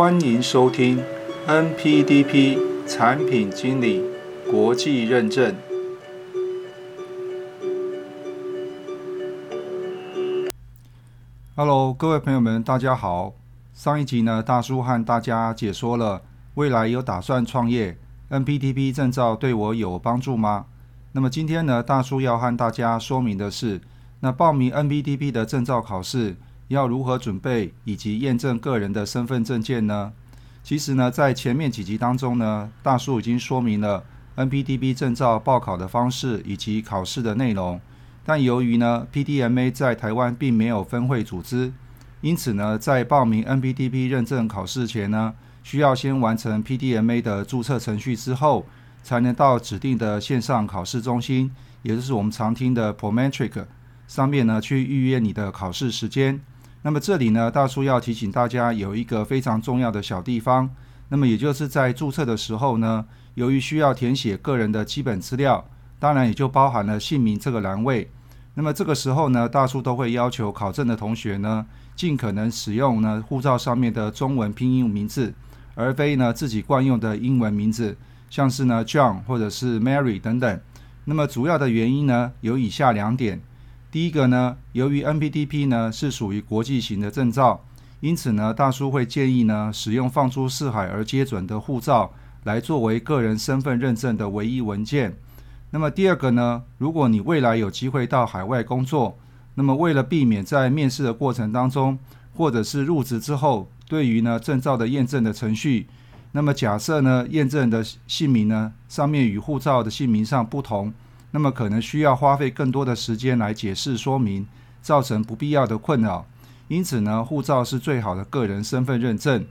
欢迎收听 NPDP 产品经理国际认证。Hello，各位朋友们，大家好。上一集呢，大叔和大家解说了未来有打算创业，NPDP 证照对我有帮助吗？那么今天呢，大叔要和大家说明的是，那报名 NPDP 的证照考试。要如何准备以及验证个人的身份证件呢？其实呢，在前面几集当中呢，大叔已经说明了 NPDP 证照报考的方式以及考试的内容。但由于呢，PDMA 在台湾并没有分会组织，因此呢，在报名 NPDP 认证考试前呢，需要先完成 PDMA 的注册程序之后，才能到指定的线上考试中心，也就是我们常听的 Prometric 上面呢，去预约你的考试时间。那么这里呢，大叔要提醒大家有一个非常重要的小地方。那么也就是在注册的时候呢，由于需要填写个人的基本资料，当然也就包含了姓名这个栏位。那么这个时候呢，大叔都会要求考证的同学呢，尽可能使用呢护照上面的中文拼音名字，而非呢自己惯用的英文名字，像是呢 John 或者是 Mary 等等。那么主要的原因呢，有以下两点。第一个呢，由于 NPDP 呢是属于国际型的证照，因此呢，大叔会建议呢使用放出四海而皆准的护照来作为个人身份认证的唯一文件。那么第二个呢，如果你未来有机会到海外工作，那么为了避免在面试的过程当中，或者是入职之后，对于呢证照的验证的程序，那么假设呢验证的姓名呢上面与护照的姓名上不同。那么可能需要花费更多的时间来解释说明，造成不必要的困扰。因此呢，护照是最好的个人身份认证。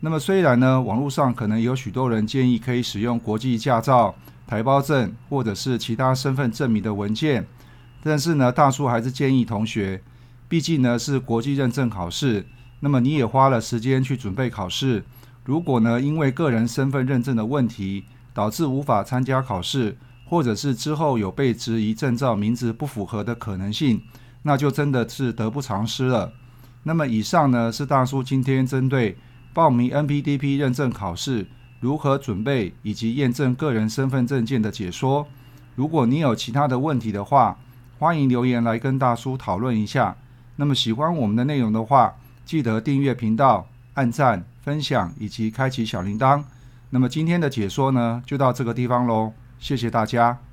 那么虽然呢，网络上可能有许多人建议可以使用国际驾照、台胞证或者是其他身份证明的文件，但是呢，大叔还是建议同学，毕竟呢是国际认证考试，那么你也花了时间去准备考试。如果呢因为个人身份认证的问题导致无法参加考试，或者是之后有被质疑证照名字不符合的可能性，那就真的是得不偿失了。那么以上呢是大叔今天针对报名 NPDP 认证考试如何准备以及验证个人身份证件的解说。如果你有其他的问题的话，欢迎留言来跟大叔讨论一下。那么喜欢我们的内容的话，记得订阅频道、按赞、分享以及开启小铃铛。那么今天的解说呢，就到这个地方喽。谢谢大家。